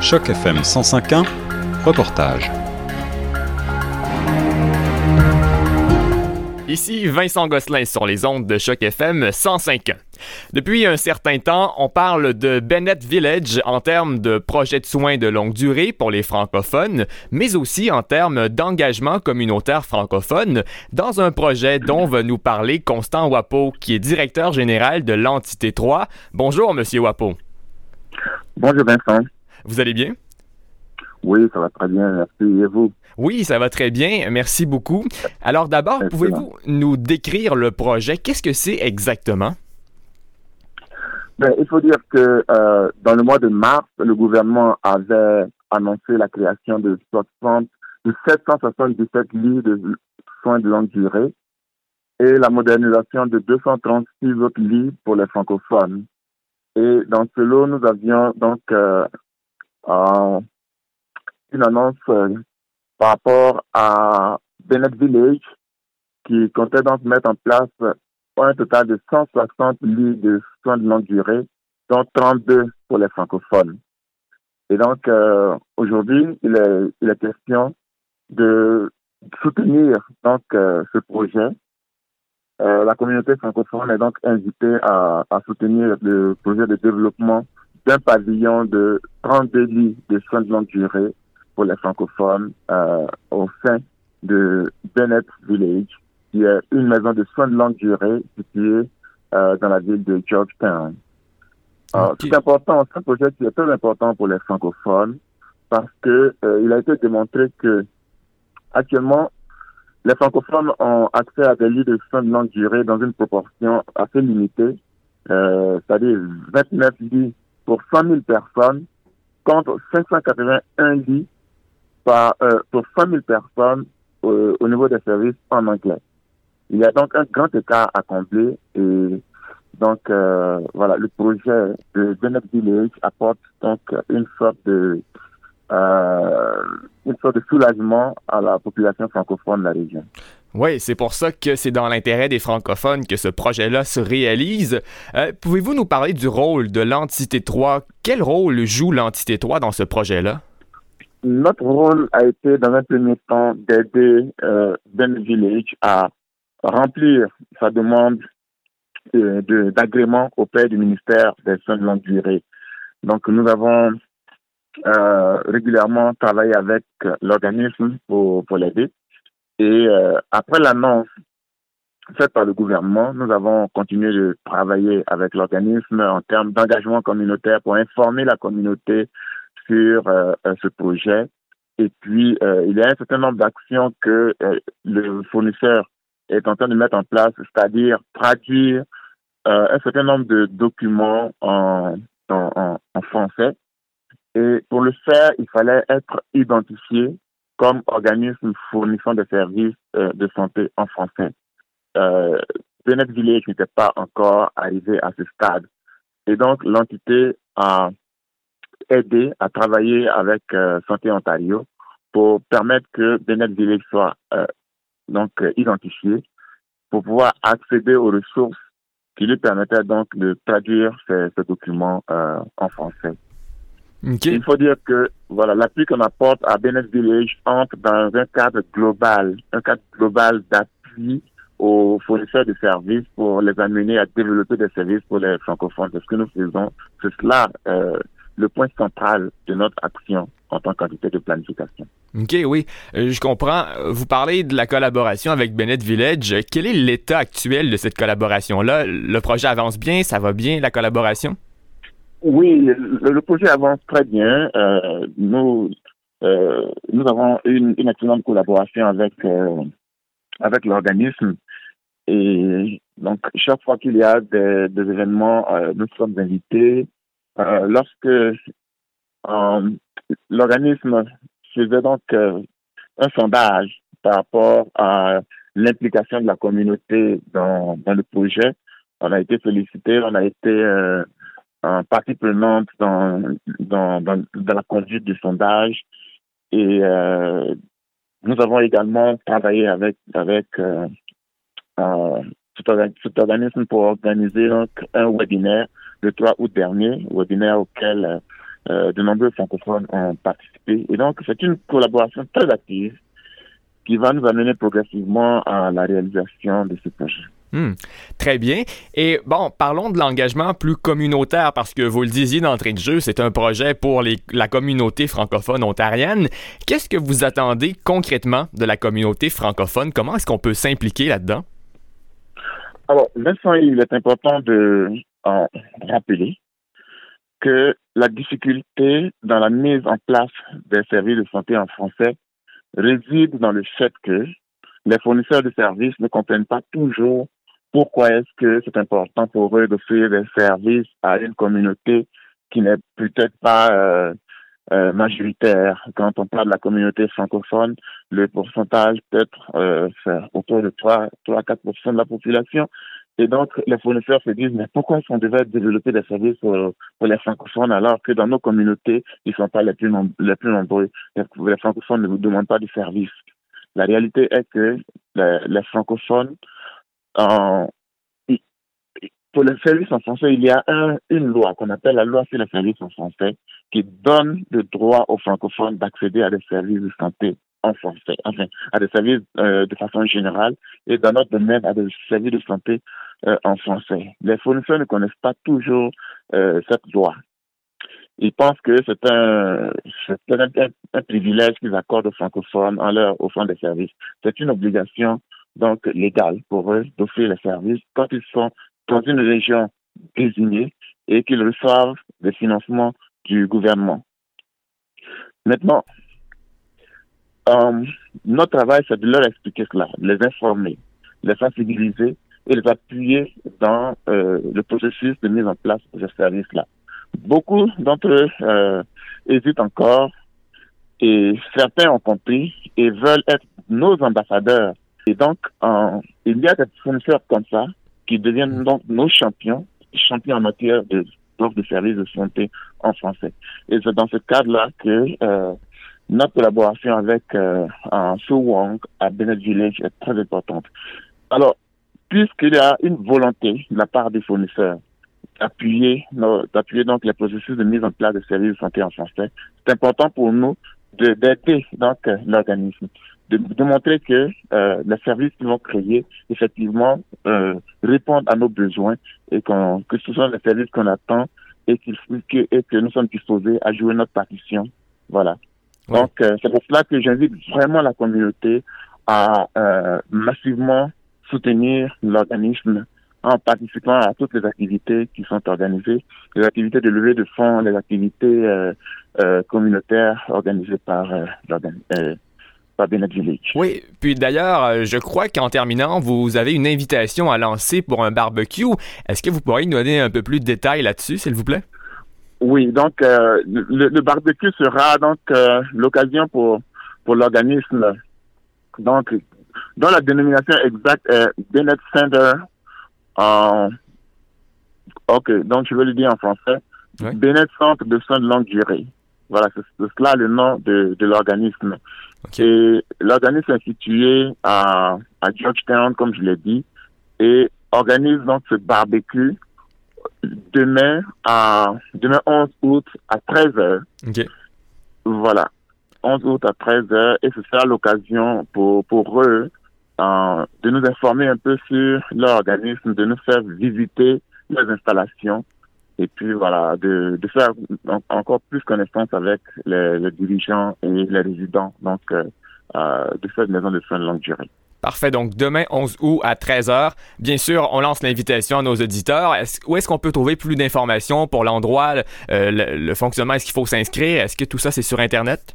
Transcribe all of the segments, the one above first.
Choc FM 105.1, reportage. Ici Vincent Gosselin sur les ondes de Choc FM 105.1. Depuis un certain temps, on parle de Bennett Village en termes de projet de soins de longue durée pour les francophones, mais aussi en termes d'engagement communautaire francophone dans un projet dont va nous parler Constant Wapo, qui est directeur général de l'entité 3. Bonjour, Monsieur Wapo. Bonjour, Vincent. Vous allez bien? Oui, ça va très bien, merci. Et vous? Oui, ça va très bien, merci beaucoup. Alors d'abord, pouvez-vous nous décrire le projet? Qu'est-ce que c'est exactement? Ben, il faut dire que euh, dans le mois de mars, le gouvernement avait annoncé la création de 60, de 777 lits de soins de longue durée et la modernisation de 236 autres lits pour les francophones. Et dans ce lot, nous avions donc euh, une annonce euh, par rapport à Bennett Village qui comptait donc mettre en place un total de 160 lits de soins de longue durée, dont 32 pour les francophones. Et donc, euh, aujourd'hui, il est, il est question de soutenir donc euh, ce projet. Euh, la communauté francophone est donc invitée à, à soutenir le projet de développement d'un pavillon de 32 lits de soins de longue durée pour les francophones euh, au sein de Bennett Village, qui est une maison de soins de longue durée située euh, dans la ville de Georgetown. C'est important, c'est un projet qui est très important pour les francophones parce que euh, il a été démontré que actuellement les francophones ont accès à des lits de soins de longue durée dans une proportion assez limitée, euh, c'est-à-dire 29 lits pour 100 000 personnes contre 581 lits par, euh, pour 100 000 personnes au niveau des services en anglais. Il y a donc un grand écart à combler et donc euh, voilà, le projet de Bennett Village apporte donc une sorte de euh, une sorte de soulagement à la population francophone de la région. Oui, c'est pour ça que c'est dans l'intérêt des francophones que ce projet-là se réalise. Euh, pouvez-vous nous parler du rôle de l'entité 3? Quel rôle joue l'entité 3 dans ce projet-là? Notre rôle a été, dans un premier temps, d'aider euh, Bennett Village à remplir sa demande d'agrément auprès du ministère des Soins de longue durée. Donc, nous avons euh, régulièrement travaillé avec l'organisme pour, pour l'aider. Et euh, après l'annonce faite par le gouvernement, nous avons continué de travailler avec l'organisme en termes d'engagement communautaire pour informer la communauté sur euh, ce projet. Et puis, il y a un certain nombre d'actions que le fournisseur est en train de mettre en place, c'est-à-dire traduire euh, un certain nombre de documents en, en, en, français. Et pour le faire, il fallait être identifié comme organisme fournissant des services euh, de santé en français. Euh, Village n'était pas encore arrivé à ce stade. Et donc, l'entité a aidé à travailler avec euh, Santé Ontario pour permettre que Bennett Village soit euh, donc identifié pour pouvoir accéder aux ressources qui lui permettaient donc de traduire ces, documents euh, en français. Il faut dire que voilà l'appui qu'on apporte à Bennett Village entre dans un cadre global, un cadre global d'appui aux fournisseurs de services pour les amener à développer des services pour les francophones. C'est ce que nous faisons. C'est cela euh, le point central de notre action en tant qu'entité de planification. OK, oui, euh, je comprends. Vous parlez de la collaboration avec Bennett Village. Quel est l'état actuel de cette collaboration-là? Le projet avance bien? Ça va bien, la collaboration? Oui, le, projet avance très bien. Euh, nous, euh, nous avons une, une excellente collaboration avec, avec l'organisme. Et donc, chaque fois qu'il y a des, des événements, nous sommes invités. lorsque l'organisme faisait donc euh, un sondage par rapport à l'implication de la communauté dans, dans le projet. On a été félicité, on a été euh, partie prenante dans, dans, dans, dans, la conduite du sondage et euh, nous avons également travaillé avec avec euh, euh, cet organisme pour organiser donc, un webinaire le 3 août dernier, webinaire auquel de nombreux francophones ont participé. Et donc, c'est une collaboration très active qui va nous amener progressivement à la réalisation de ce projet. Hmm. très bien. Et bon, parlons de l'engagement plus communautaire parce que vous le disiez d'entrée de jeu, c'est un projet pour la communauté francophone ontarienne. Qu'est-ce que vous attendez concrètement de la communauté francophone? Comment est-ce qu'on peut s'impliquer là-dedans? Alors, Vincent, il est important de rappeler que la difficulté dans la mise en place des services de santé en français réside dans le fait que les fournisseurs de services ne comprennent pas toujours pourquoi est-ce que c'est important pour eux d'offrir des services à une communauté qui n'est peut-être pas euh, euh, majoritaire? Quand on parle de la communauté francophone, le pourcentage peut être euh, autour de 3, 3 4% de la population. Et donc, les fournisseurs se disent, mais pourquoi est-ce devait développer des services pour, les francophones alors que dans nos communautés, ils ne sont pas les plus, les plus nombreux? Les, francophones ne vous demandent pas de services. La réalité est que les francophones pour les services en français, il y a un, une loi qu'on appelle la loi sur les services en français qui donne le droit aux francophones d'accéder à des services de santé en français, enfin, à des services euh, de façon générale et dans notre domaine à des services de santé euh, en français. Les fournisseurs ne connaissent pas toujours euh, cette loi. Ils pensent que c'est un, privilège qu'ils accordent aux francophones en leur offrant des services. C'est une obligation donc légal pour eux d'offrir les services quand ils sont dans une région désignée et qu'ils reçoivent des financements du gouvernement. Maintenant, euh, notre travail, c'est de leur expliquer cela, les informer, les sensibiliser et les appuyer dans euh, le processus de mise en place de ce service-là. Beaucoup d'entre eux euh, hésitent encore et certains ont compris et veulent être nos ambassadeurs et donc, il y a des fournisseurs comme ça qui deviennent donc nos champions, champions en matière de de services de santé en français. Et c'est dans ce cadre-là que euh, notre collaboration avec euh, Su Wong à Bennett Village est très importante. Alors, puisqu'il y a une volonté de la part des fournisseurs d'appuyer d'appuyer donc les processus de mise en place de services de santé en français, c'est important pour nous d'aider donc l'organisme de, montrer que euh, les services qu'ils vont créer, effectivement, euh, répondent à nos besoins et que ce sont les services qu'on attend et, que, et que nous sommes disposés à jouer notre partition. Voilà. Donc, euh, c'est pour cela que j'invite vraiment la communauté à euh, massivement soutenir l'organisme en participant à toutes les activités qui sont organisées, les activités de levée de fonds, les activités euh, euh, communautaires organisées par l'organisme oui, puis d'ailleurs, euh, je crois qu'en terminant, vous avez une invitation à lancer pour un barbecue. Est-ce que vous pourriez nous donner un peu plus de détails là-dessus, s'il vous plaît? Oui, donc euh, le, barbecue sera donc euh, l'occasion pour pour l'organisme. Donc dont la dénomination exacte est Bennett Center ok donc je vais le dire en français. Bennett Centre de soins de longue durée voilà c'est cela le nom de, de l'organisme et l'organisme est situé à, à Georgetown, comme je l'ai dit, et organise donc ce barbecue demain à demain 11 août à 13h. Voilà. 11 août à 13h et ce sera l'occasion pour, pour eux euh, de nous informer un peu sur leur organisme, de nous faire visiter les installations et puis voilà, de, de faire encore plus connaissance avec les, les, dirigeants et les résidents donc euh, euh de cette maison de soins de longue durée. Parfait. Donc, demain, 11 août à 13h. Bien sûr, on lance l'invitation à nos auditeurs. Est où est-ce qu'on peut trouver plus d'informations pour l'endroit, euh, le, fonctionnement? Est-ce qu'il faut s'inscrire? Est-ce que tout ça, c'est sur Internet?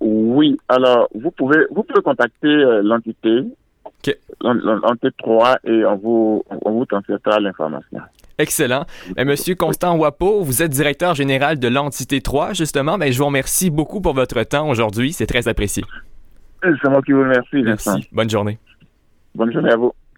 Oui. Alors, vous pouvez, vous pouvez contacter euh, l'entité, l'entité 3, et on vous, on vous transférera l'information. Excellent. Et Monsieur Constant Wapo, vous êtes directeur général de l'entité 3, justement. Mais je vous remercie beaucoup pour votre temps aujourd'hui. C'est très apprécié. C'est moi qui vous remercie. Merci. Bonne journée. Bonne journée à vous.